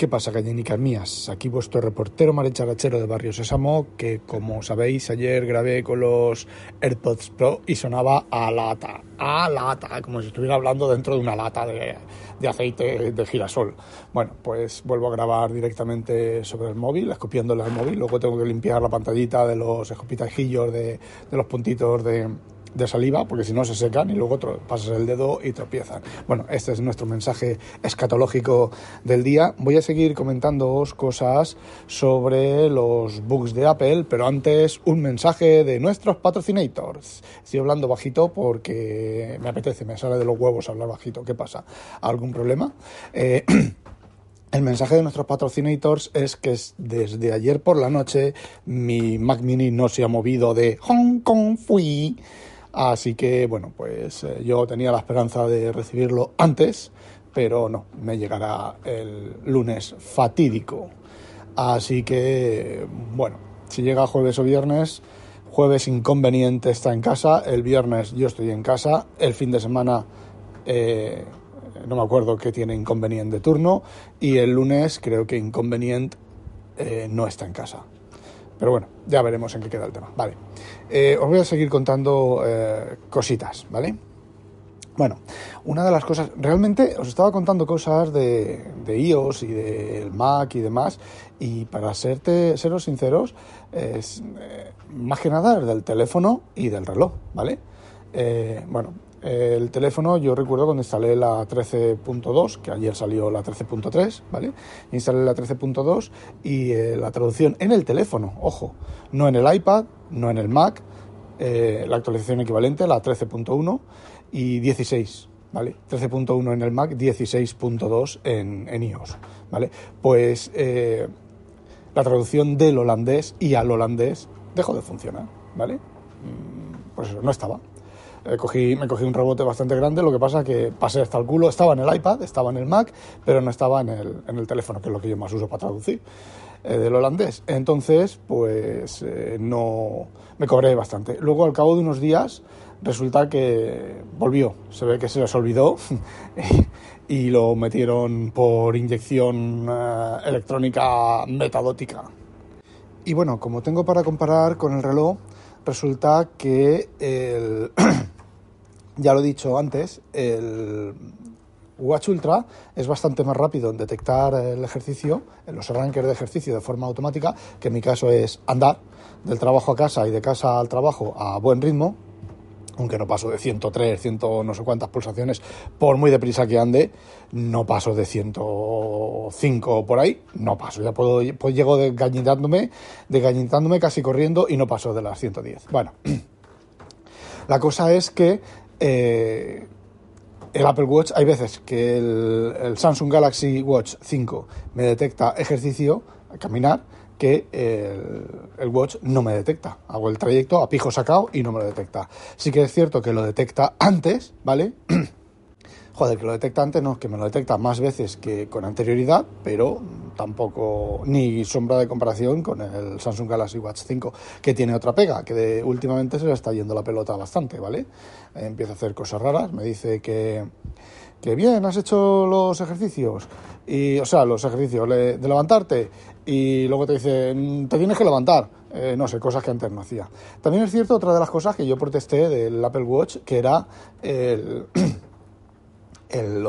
¿Qué pasa, gallinicas mías? Aquí vuestro reportero maricharachero de Barrio Sésamo, que como sabéis, ayer grabé con los AirPods Pro y sonaba a lata, a lata, como si estuviera hablando dentro de una lata de, aceite de girasol. Bueno, pues vuelvo a grabar directamente sobre el móvil, escopiándole al móvil, luego tengo que limpiar la pantallita de los escopitajillos, de los puntitos de de saliva, porque si no se secan y luego pasas el dedo y tropiezan. Bueno, este es nuestro mensaje escatológico del día. Voy a seguir comentándoos cosas sobre los bugs de Apple, pero antes un mensaje de nuestros patrocinators. Estoy hablando bajito porque me apetece, me sale de los huevos hablar bajito. ¿Qué pasa? ¿Algún problema? Eh, El mensaje de nuestros patrocinators es que desde ayer por la noche mi Mac Mini no se ha movido de Hong Kong Fui Así que, bueno, pues eh, yo tenía la esperanza de recibirlo antes, pero no, me llegará el lunes fatídico. Así que, bueno, si llega jueves o viernes, jueves inconveniente está en casa, el viernes yo estoy en casa, el fin de semana eh, no me acuerdo qué tiene inconveniente turno y el lunes creo que inconveniente eh, no está en casa. Pero bueno, ya veremos en qué queda el tema. Vale. Eh, os voy a seguir contando eh, cositas, ¿vale? Bueno, una de las cosas, realmente os estaba contando cosas de, iOS y del Mac y demás, y para serte, seros sinceros, es, eh, más que nada del teléfono y del reloj, ¿vale? bueno, el teléfono, yo recuerdo cuando instalé la 13.2, que ayer salió la 13.3, ¿vale? Instalé la 13.2 y eh, la traducción en el teléfono, ojo, no en el iPad, no en el Mac, eh, la actualización equivalente, la 13.1 y 16, ¿vale? 13.1 en el Mac, 16.2 en, iOS, ¿vale? Pues eh, la traducción del holandés y al holandés dejó de funcionar, ¿vale? Mm, pues eso, no estaba. Eh, me cogí un rebote bastante grande, lo que pasa que pasé hasta el culo, estaba en el iPad, estaba en el Mac, pero no estaba en el, en el teléfono, que es lo que yo más uso para traducir, eh, del holandés. Entonces, pues eh, no me cobré bastante. Luego, al cabo de unos días, resulta que volvió, se ve que se les olvidó y lo metieron por inyección electrónica metadótica. Y bueno, como tengo para comparar con el reloj, resulta que el, ya lo he dicho antes, el Watch Ultra es bastante más rápido en detectar el ejercicio, en los arranques de ejercicio de forma automática, que en mi caso es andar del trabajo a casa y de casa al trabajo a buen ritmo, aunque no paso de 103, 100 no sé cuántas pulsaciones, por muy deprisa que ande, no paso de 105 por ahí, no paso, ya puedo, pues llego desgañitándome, desgañitándome casi corriendo y no paso de las 110. Bueno, la cosa es que eh, el Apple Watch, hay veces que el, el Samsung Galaxy Watch 5 me detecta ejercicio, caminar, que el, Watch no me detecta. Hago el trayecto a pijo sacado y no me lo detecta. Sí que es cierto que lo detecta antes, ¿vale? Joder, que lo detecta antes, no, que me lo detecta más veces que con anterioridad, pero tampoco ni sombra de comparación con el Samsung Galaxy Watch 5, que tiene otra pega, que últimamente se le está yendo la pelota bastante, ¿vale? empieza a hacer cosas raras, me dice que, que bien, has hecho los ejercicios, y, o sea, los ejercicios de levantarte, y luego te dice, mm, te tienes que levantar. Eh, no sé, cosas que antes no hacía. También es cierto otra de las cosas que yo protesté del Apple Watch, que era el, el,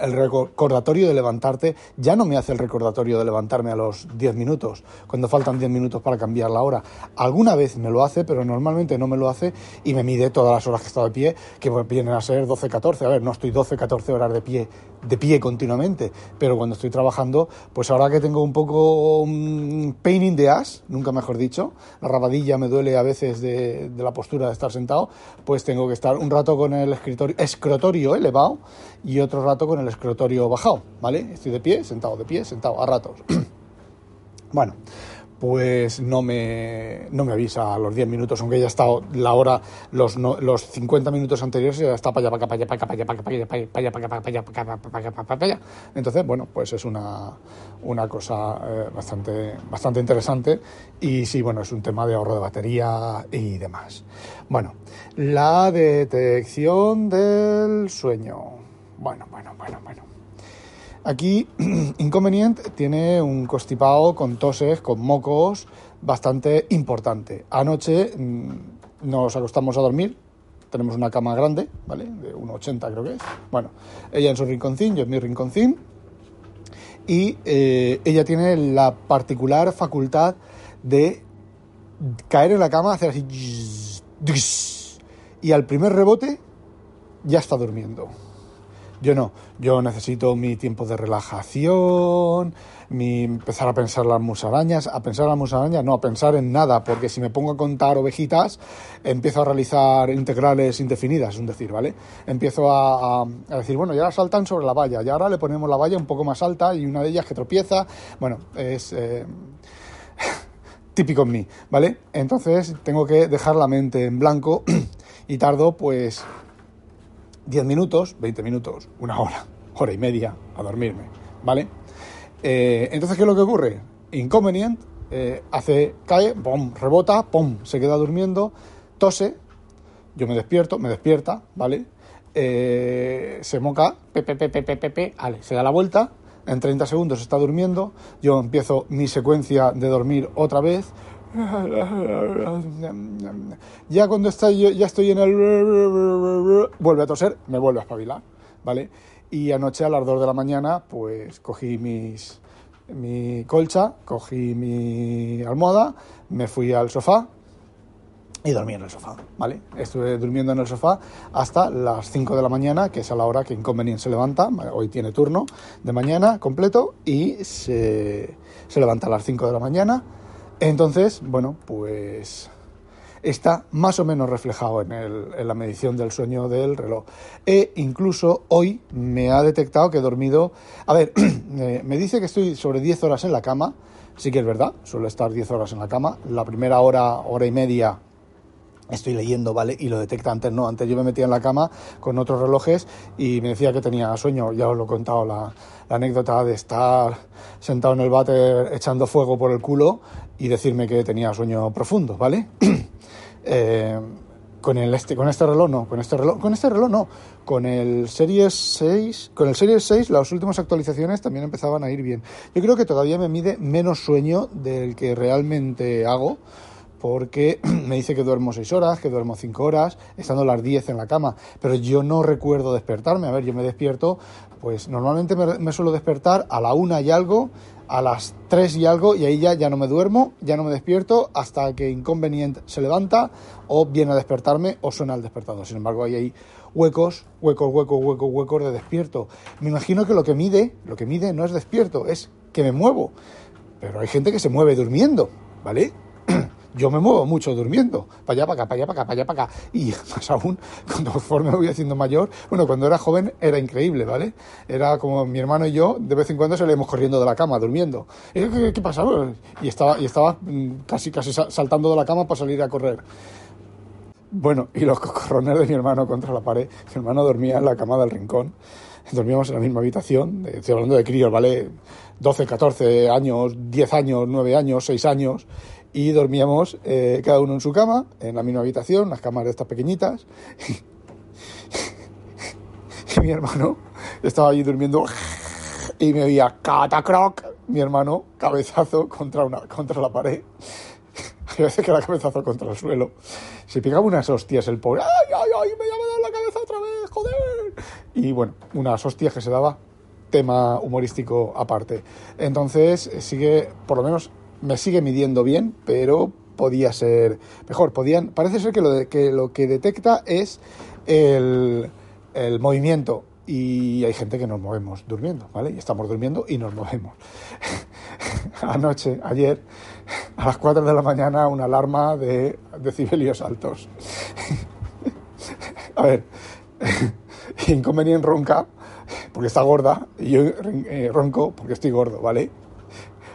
el, recordatorio de levantarte. Ya no me hace el recordatorio de levantarme a los 10 minutos, cuando faltan 10 minutos para cambiar la hora. Alguna vez me lo hace, pero normalmente no me lo hace y me mide todas las horas que he estado de pie, que vienen a ser 12-14. A ver, no estoy 12-14 horas de pie de pie continuamente, pero cuando estoy trabajando, pues ahora que tengo un poco um, pain in the ass, nunca mejor dicho, la rabadilla me duele a veces de, la postura de estar sentado, pues tengo que estar un rato con el escritorio, escrotorio elevado y otro rato con el escritorio bajado, ¿vale? Estoy de pie, sentado, de pie, sentado, a ratos. bueno, pues no me, no me avisa a los 10 minutos, aunque ya estado la hora, los, los 50 minutos anteriores ya está para allá, para allá, para allá, para allá, para allá, para allá, para allá, para allá, para allá, para allá. Entonces, bueno, pues es una, una cosa eh, bastante, bastante interesante y sí, bueno, es un tema de ahorro de batería y demás. Bueno, la detección del sueño. Bueno, bueno, bueno, bueno. Aquí Inconvenient tiene un constipado con toses, con mocos, bastante importante. Anoche nos acostamos a dormir, tenemos una cama grande, ¿vale? De 1,80 creo que es. Bueno, ella en su rinconcín, yo en mi rinconcín. Y eh, ella tiene la particular facultad de caer en la cama, hacer así... Y al primer rebote ya está durmiendo. Yo no, yo necesito mi tiempo de relajación, mi empezar a pensar las musarañas, a pensar las musarañas, no, a pensar en nada, porque si me pongo a contar ovejitas, empiezo a realizar integrales indefinidas, es un decir, ¿vale? Empiezo a, decir, bueno, ya saltan sobre la valla, y ahora le ponemos la valla un poco más alta y una de ellas que tropieza, bueno, es... Eh, típico en mí, ¿vale? Entonces tengo que dejar la mente en blanco y tardo pues 10 minutos, 20 minutos, una hora, hora y media a dormirme, ¿vale? Eh, entonces, ¿qué es lo que ocurre? Inconvenient, eh, hace, cae, pum, rebota, pum, se queda durmiendo, tose, yo me despierto, me despierta, ¿vale? Eh, se moca, pepe, pepe, pepe, vale, se da la vuelta, en 30 segundos está durmiendo, yo empiezo mi secuencia de dormir otra vez, ya cuando está, ya estoy en el... Vuelve a toser, me vuelve a espabilar, ¿vale? Y anoche a las 2 de la mañana, pues cogí mis, mi colcha, cogí mi almohada, me fui al sofá y dormí en el sofá, ¿vale? Estuve durmiendo en el sofá hasta las 5 de la mañana, que es a la hora que Inconvenient se levanta, hoy tiene turno de mañana completo y se, se levanta a las 5 de la mañana entonces, bueno, pues está más o menos reflejado en, el, en, la medición del sueño del reloj. E incluso hoy me ha detectado que he dormido... A ver, me dice que estoy sobre 10 horas en la cama, sí que es verdad, suelo estar 10 horas en la cama. La primera hora, hora y media estoy leyendo, ¿vale? Y lo detecta antes, no, antes yo me metía en la cama con otros relojes y me decía que tenía sueño, ya os lo he contado, la, anécdota de estar sentado en el váter echando fuego por el culo y decirme que tenía sueño profundo, ¿vale? eh, con el este con este reloj no, con este reloj, con este reloj no, con el Series 6, con el Series 6 las últimas actualizaciones también empezaban a ir bien. Yo creo que todavía me mide menos sueño del que realmente hago porque me dice que duermo 6 horas, que duermo 5 horas, estando las 10 en la cama, pero yo no recuerdo despertarme. A ver, yo me despierto, pues normalmente me, suelo despertar a la 1 y algo, a las 3 y algo, y ahí ya, ya no me duermo, ya no me despierto hasta que Inconvenient se levanta o viene a despertarme o suena el despertador. Sin embargo, ahí hay huecos, huecos, huecos, huecos, huecos de despierto. Me imagino que lo que mide, lo que mide no es despierto, es que me muevo. Pero hay gente que se mueve durmiendo, ¿vale? Yo me muevo mucho durmiendo, para allá, para acá, para allá, para acá, para allá, para acá. Y más aún, conforme me voy haciendo mayor, bueno, cuando era joven era increíble, ¿vale? Era como mi hermano y yo, de vez en cuando salíamos corriendo de la cama, durmiendo. ¿Qué, qué, qué? Y estaba, y estaba casi, casi saltando de la cama para salir a correr. Bueno, y los cocorrones de mi hermano contra la pared. Mi hermano dormía en la cama del rincón. Dormíamos en la misma habitación. Estoy hablando de críos, ¿vale? 12, 14 años, 10 años, 9 años, 6 años y dormíamos eh, cada uno en su cama, en la misma habitación, las camas de estas pequeñitas. y mi hermano estaba allí durmiendo y me oía catacroc, mi hermano, cabezazo contra, una, contra la pared. Hay veces que era cabezazo contra el suelo. Se pegaba unas hostias el pobre. ¡Ay, ay, ay! Me llama a dar la cabeza otra vez, joder. Y bueno, unas hostias que se daba tema humorístico aparte. Entonces, sigue, por lo menos me sigue midiendo bien, pero podía ser mejor. Podían, parece ser que lo, de, que, lo que detecta es el, el movimiento y hay gente que nos movemos durmiendo, ¿vale? Y estamos durmiendo y nos movemos. Anoche, ayer, a las 4 de la mañana, una alarma de decibelios altos. a ver, inconveniente ronca, porque está gorda, y yo eh, ronco porque estoy gordo, ¿vale?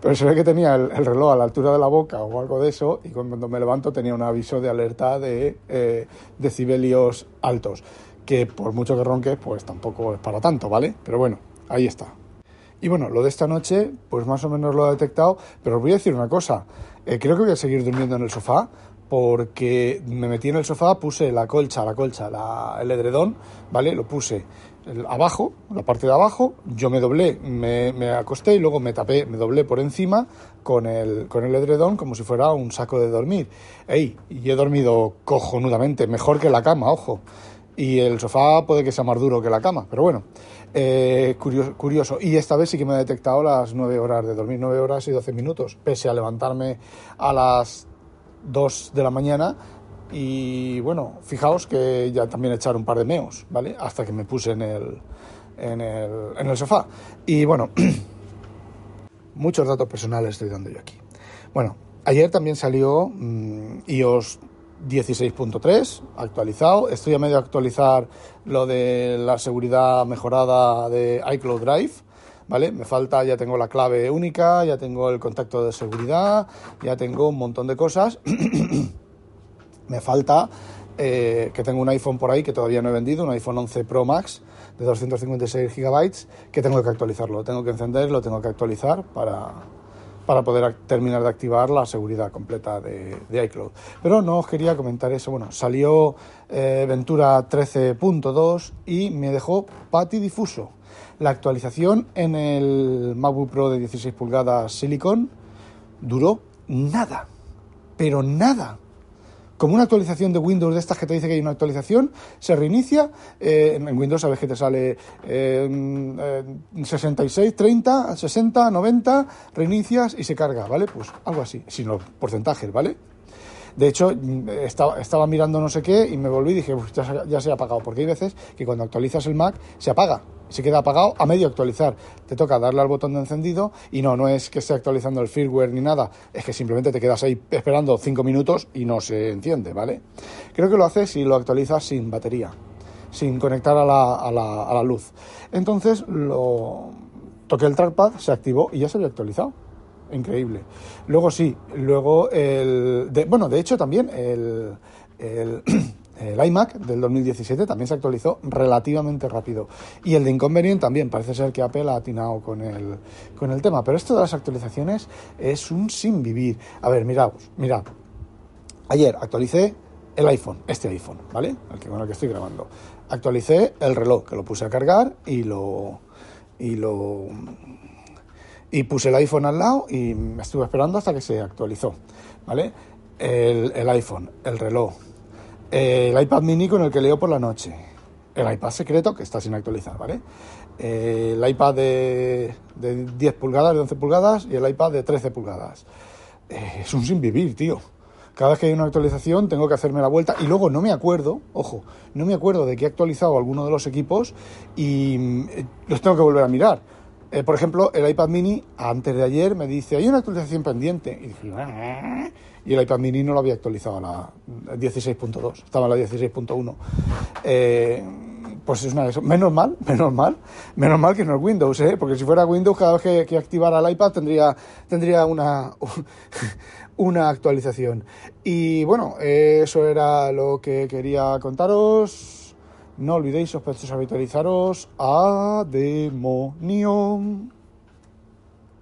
Pero se ve que tenía el, reloj a la altura de la boca o algo de eso, y cuando me levanto tenía un aviso de alerta de eh, decibelios altos que por mucho que ronque, pues tampoco es para tanto, ¿vale? Pero bueno, ahí está. Y bueno, lo de esta noche, pues más o menos lo he detectado, pero os voy a decir una cosa, eh, creo que voy a seguir durmiendo en el sofá, porque me metí en el sofá, puse la colcha, la colcha, el edredón, ¿vale? Lo puse abajo, la parte de abajo, yo me doblé, me, acosté y luego me tapé, me doblé por encima con el, con el edredón como si fuera un saco de dormir. ¡Ey! Y he dormido cojonudamente, mejor que la cama, ojo y el sofá puede que sea más duro que la cama, pero bueno, eh, curioso, curioso, Y esta vez sí que me ha detectado las 9 horas de dormir, 9 horas y 12 minutos, pese a levantarme a las 2 de la mañana. Y bueno, fijaos que ya también echar un par de meos, ¿vale? Hasta que me puse en el, en el, en el sofá. Y bueno, muchos datos personales estoy dando yo aquí. Bueno, ayer también salió mmm, iOS 16.3 actualizado. Estoy a medio actualizar lo de la seguridad mejorada de iCloud Drive. ¿Vale? Me falta, ya tengo la clave única, ya tengo el contacto de seguridad, ya tengo un montón de cosas. Me falta eh, que tengo un iPhone por ahí que todavía no he vendido, un iPhone 11 Pro Max de 256 GB, que tengo que actualizarlo. Tengo que encenderlo, tengo que actualizar para, para poder terminar de activar la seguridad completa de, iCloud. Pero no os quería comentar eso. Bueno, salió eh, Ventura 13.2 y me dejó patidifuso. La actualización en el MacBook Pro de 16 pulgadas Silicon duró nada, pero nada como una actualización de Windows de estas que te dice que hay una actualización, se reinicia. Eh, en Windows sabes que te sale 66, 30, 60, 90, reinicias y se carga, ¿vale? Pues algo así, sin los porcentajes, ¿vale? De hecho, estaba, mirando no sé qué y me volví y dije, ya, ya, se ha apagado, porque hay veces que cuando actualizas el Mac se apaga, se queda apagado a medio actualizar. Te toca darle al botón de encendido y no, no es que esté actualizando el firmware ni nada, es que simplemente te quedas ahí esperando cinco minutos y no se enciende, ¿vale? Creo que lo haces si lo actualizas sin batería, sin conectar a la, a la, a la luz. Entonces lo toqué el trackpad, se activó y ya se había actualizado increíble. Luego sí, luego el... bueno, de hecho también el, el, el, iMac del 2017 también se actualizó relativamente rápido. Y el de Inconvenient también, parece ser que Apple ha atinado con el, con el tema. Pero esto de las actualizaciones es un sin vivir. A ver, mirad, mirad. Ayer actualicé el iPhone, este iPhone, ¿vale? El que, con el que estoy grabando. Actualicé el reloj, que lo puse a cargar y lo... Y lo y puse el iPhone al lado y me estuve esperando hasta que se actualizó, ¿vale? El, iPhone, el reloj, el iPad mini con el que leo por la noche, el iPad secreto que está sin actualizar, ¿vale? El iPad de, 10 pulgadas, de 11 pulgadas y el iPad de 13 pulgadas. Eh, es un sin vivir, tío. Cada vez que hay una actualización tengo que hacerme la vuelta y luego no me acuerdo, ojo, no me acuerdo de que he actualizado alguno de los equipos y eh, los tengo que volver a mirar eh, por ejemplo, el iPad mini, antes de ayer, me dice, hay una actualización pendiente. Y, ah", el iPad mini no lo había actualizado a la 16.2, estaba en la 16.1. Eh, pues es una de Menos mal, menos mal, menos mal que no es Windows, ¿eh? porque si fuera Windows, cada vez que, activara el iPad tendría, tendría una, una actualización. Y bueno, eso era lo que quería contaros. No olvidéis, sospechosos, habitualizaros a Demonium.